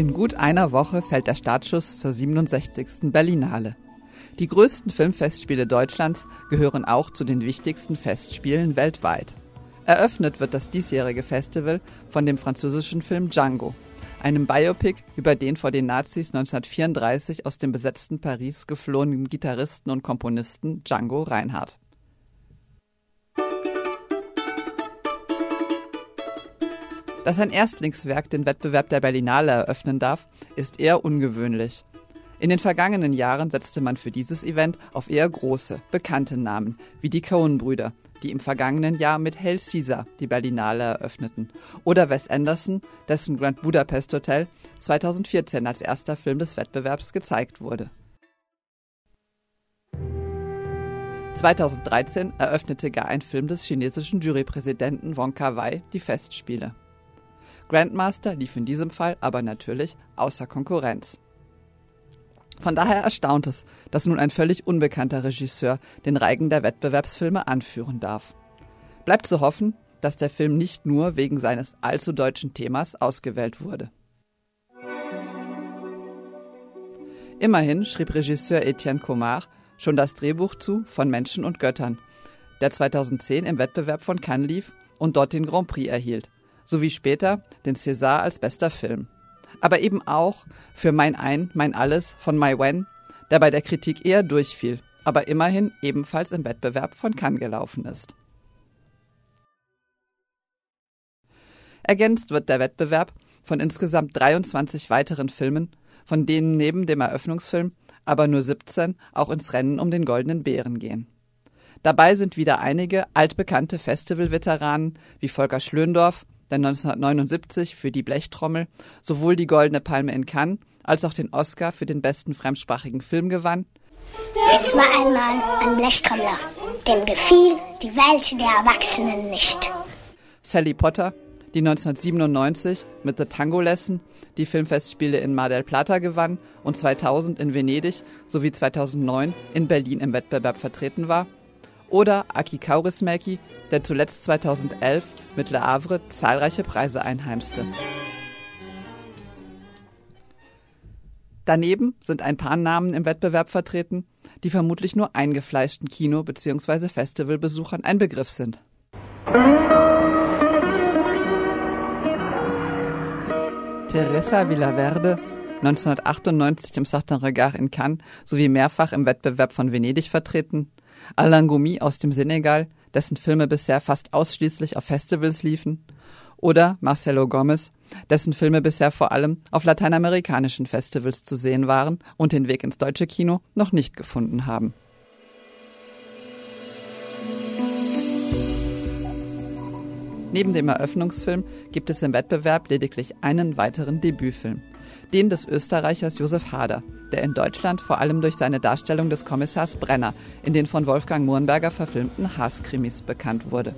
In gut einer Woche fällt der Startschuss zur 67. Berlinale. Die größten Filmfestspiele Deutschlands gehören auch zu den wichtigsten Festspielen weltweit. Eröffnet wird das diesjährige Festival von dem französischen Film Django, einem Biopic über den vor den Nazis 1934 aus dem besetzten Paris geflohenen Gitarristen und Komponisten Django Reinhardt. Dass ein Erstlingswerk den Wettbewerb der Berlinale eröffnen darf, ist eher ungewöhnlich. In den vergangenen Jahren setzte man für dieses Event auf eher große, bekannte Namen, wie die Coen-Brüder, die im vergangenen Jahr mit Hail Caesar die Berlinale eröffneten, oder Wes Anderson, dessen Grand Budapest Hotel 2014 als erster Film des Wettbewerbs gezeigt wurde. 2013 eröffnete gar ein Film des chinesischen Jurypräsidenten Wong Kar-wai die Festspiele. Grandmaster lief in diesem Fall aber natürlich außer Konkurrenz. Von daher erstaunt es, dass nun ein völlig unbekannter Regisseur den Reigen der Wettbewerbsfilme anführen darf. Bleibt zu hoffen, dass der Film nicht nur wegen seines allzu deutschen Themas ausgewählt wurde. Immerhin schrieb Regisseur Etienne Comard schon das Drehbuch zu von Menschen und Göttern, der 2010 im Wettbewerb von Cannes lief und dort den Grand Prix erhielt sowie später den César als bester Film. Aber eben auch für Mein Ein, Mein Alles von Mai Wen, der bei der Kritik eher durchfiel, aber immerhin ebenfalls im Wettbewerb von Cannes gelaufen ist. Ergänzt wird der Wettbewerb von insgesamt 23 weiteren Filmen, von denen neben dem Eröffnungsfilm aber nur 17 auch ins Rennen um den Goldenen Bären gehen. Dabei sind wieder einige altbekannte Festivalveteranen wie Volker Schlöndorff der 1979 für die Blechtrommel sowohl die Goldene Palme in Cannes als auch den Oscar für den besten fremdsprachigen Film gewann. Es war einmal ein Blechtrommler, dem gefiel die Welt der Erwachsenen nicht. Sally Potter, die 1997 mit The Tango Lesson die Filmfestspiele in Mar del Plata gewann und 2000 in Venedig sowie 2009 in Berlin im Wettbewerb vertreten war oder Aki Kaurismäki, der zuletzt 2011 mit Le Havre zahlreiche Preise einheimste. Daneben sind ein paar Namen im Wettbewerb vertreten, die vermutlich nur eingefleischten Kino- bzw. Festivalbesuchern ein Begriff sind. Teresa Villaverde, 1998 im Sartin Regard in Cannes sowie mehrfach im Wettbewerb von Venedig vertreten, Alain Goumi aus dem Senegal, dessen Filme bisher fast ausschließlich auf Festivals liefen, oder Marcelo Gomez, dessen Filme bisher vor allem auf lateinamerikanischen Festivals zu sehen waren und den Weg ins deutsche Kino noch nicht gefunden haben. Neben dem Eröffnungsfilm gibt es im Wettbewerb lediglich einen weiteren Debütfilm den des Österreichers Josef Hader, der in Deutschland vor allem durch seine Darstellung des Kommissars Brenner in den von Wolfgang Murnberger verfilmten Haas-Krimis bekannt wurde.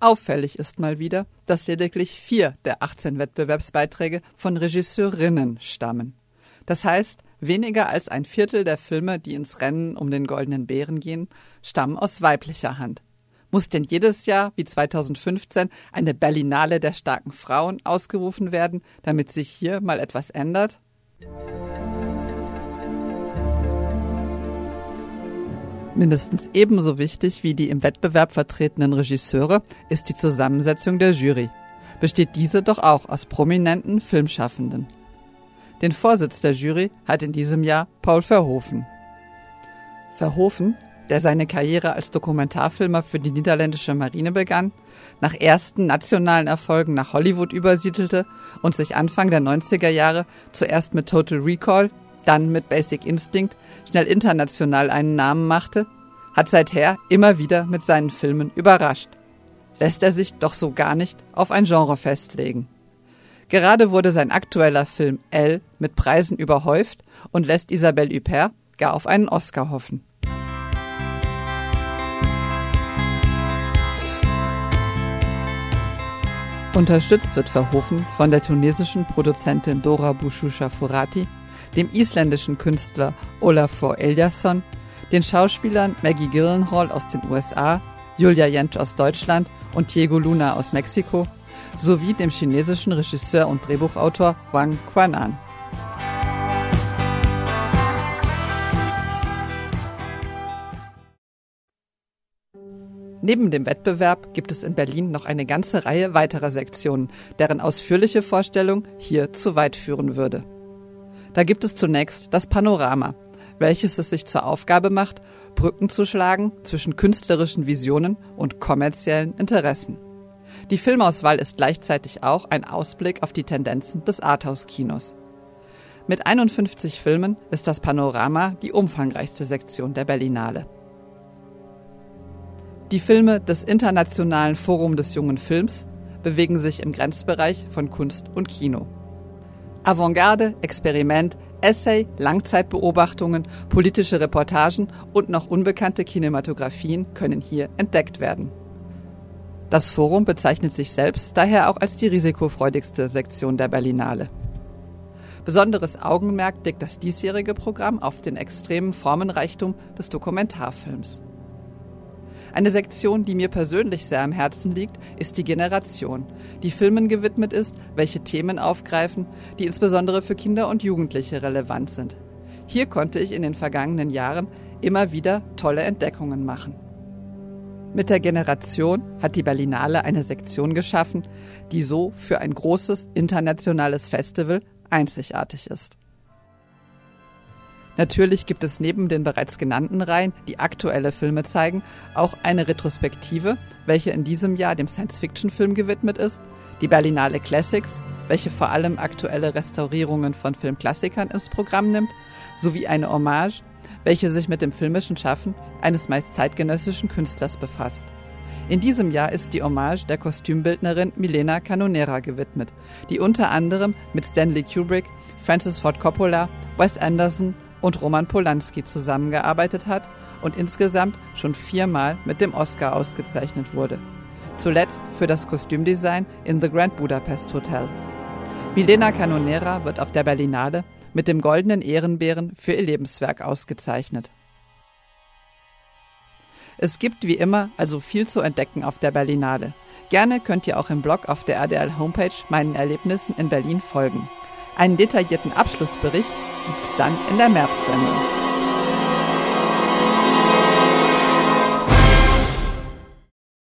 Auffällig ist mal wieder, dass lediglich vier der 18 Wettbewerbsbeiträge von Regisseurinnen stammen. Das heißt, Weniger als ein Viertel der Filme, die ins Rennen um den Goldenen Bären gehen, stammen aus weiblicher Hand. Muss denn jedes Jahr, wie 2015, eine Berlinale der starken Frauen ausgerufen werden, damit sich hier mal etwas ändert? Mindestens ebenso wichtig wie die im Wettbewerb vertretenen Regisseure ist die Zusammensetzung der Jury. Besteht diese doch auch aus prominenten Filmschaffenden. Den Vorsitz der Jury hat in diesem Jahr Paul Verhoeven. Verhoeven, der seine Karriere als Dokumentarfilmer für die niederländische Marine begann, nach ersten nationalen Erfolgen nach Hollywood übersiedelte und sich Anfang der 90er Jahre zuerst mit Total Recall, dann mit Basic Instinct schnell international einen Namen machte, hat seither immer wieder mit seinen Filmen überrascht. Lässt er sich doch so gar nicht auf ein Genre festlegen. Gerade wurde sein aktueller Film L mit Preisen überhäuft und lässt Isabelle Huppert gar auf einen Oscar hoffen. Unterstützt wird Verhoeven von der tunesischen Produzentin Dora Bushusha Furati, dem isländischen Künstler Olafur Eliasson, den Schauspielern Maggie Gyllenhaal aus den USA, Julia Jentsch aus Deutschland und Diego Luna aus Mexiko sowie dem chinesischen Regisseur und Drehbuchautor Wang Quanan. Neben dem Wettbewerb gibt es in Berlin noch eine ganze Reihe weiterer Sektionen, deren ausführliche Vorstellung hier zu weit führen würde. Da gibt es zunächst das Panorama, welches es sich zur Aufgabe macht, Brücken zu schlagen zwischen künstlerischen Visionen und kommerziellen Interessen. Die Filmauswahl ist gleichzeitig auch ein Ausblick auf die Tendenzen des Arthouse-Kinos. Mit 51 Filmen ist das Panorama die umfangreichste Sektion der Berlinale. Die Filme des Internationalen Forum des jungen Films bewegen sich im Grenzbereich von Kunst und Kino. Avantgarde, Experiment, Essay, Langzeitbeobachtungen, politische Reportagen und noch unbekannte Kinematografien können hier entdeckt werden. Das Forum bezeichnet sich selbst daher auch als die risikofreudigste Sektion der Berlinale. Besonderes Augenmerk legt das diesjährige Programm auf den extremen Formenreichtum des Dokumentarfilms. Eine Sektion, die mir persönlich sehr am Herzen liegt, ist die Generation, die Filmen gewidmet ist, welche Themen aufgreifen, die insbesondere für Kinder und Jugendliche relevant sind. Hier konnte ich in den vergangenen Jahren immer wieder tolle Entdeckungen machen. Mit der Generation hat die Berlinale eine Sektion geschaffen, die so für ein großes internationales Festival einzigartig ist. Natürlich gibt es neben den bereits genannten Reihen, die aktuelle Filme zeigen, auch eine Retrospektive, welche in diesem Jahr dem Science-Fiction-Film gewidmet ist, die Berlinale Classics, welche vor allem aktuelle Restaurierungen von Filmklassikern ins Programm nimmt, sowie eine Hommage, welche sich mit dem filmischen Schaffen eines meist zeitgenössischen Künstlers befasst. In diesem Jahr ist die Hommage der Kostümbildnerin Milena Canonera gewidmet, die unter anderem mit Stanley Kubrick, Francis Ford Coppola, Wes Anderson und Roman Polanski zusammengearbeitet hat und insgesamt schon viermal mit dem Oscar ausgezeichnet wurde. Zuletzt für das Kostümdesign in The Grand Budapest Hotel. Milena Canonera wird auf der Berlinale mit dem Goldenen Ehrenbären für ihr Lebenswerk ausgezeichnet. Es gibt wie immer also viel zu entdecken auf der Berlinale. Gerne könnt ihr auch im Blog auf der RDL Homepage meinen Erlebnissen in Berlin folgen. Einen detaillierten Abschlussbericht gibt es dann in der Märzsendung.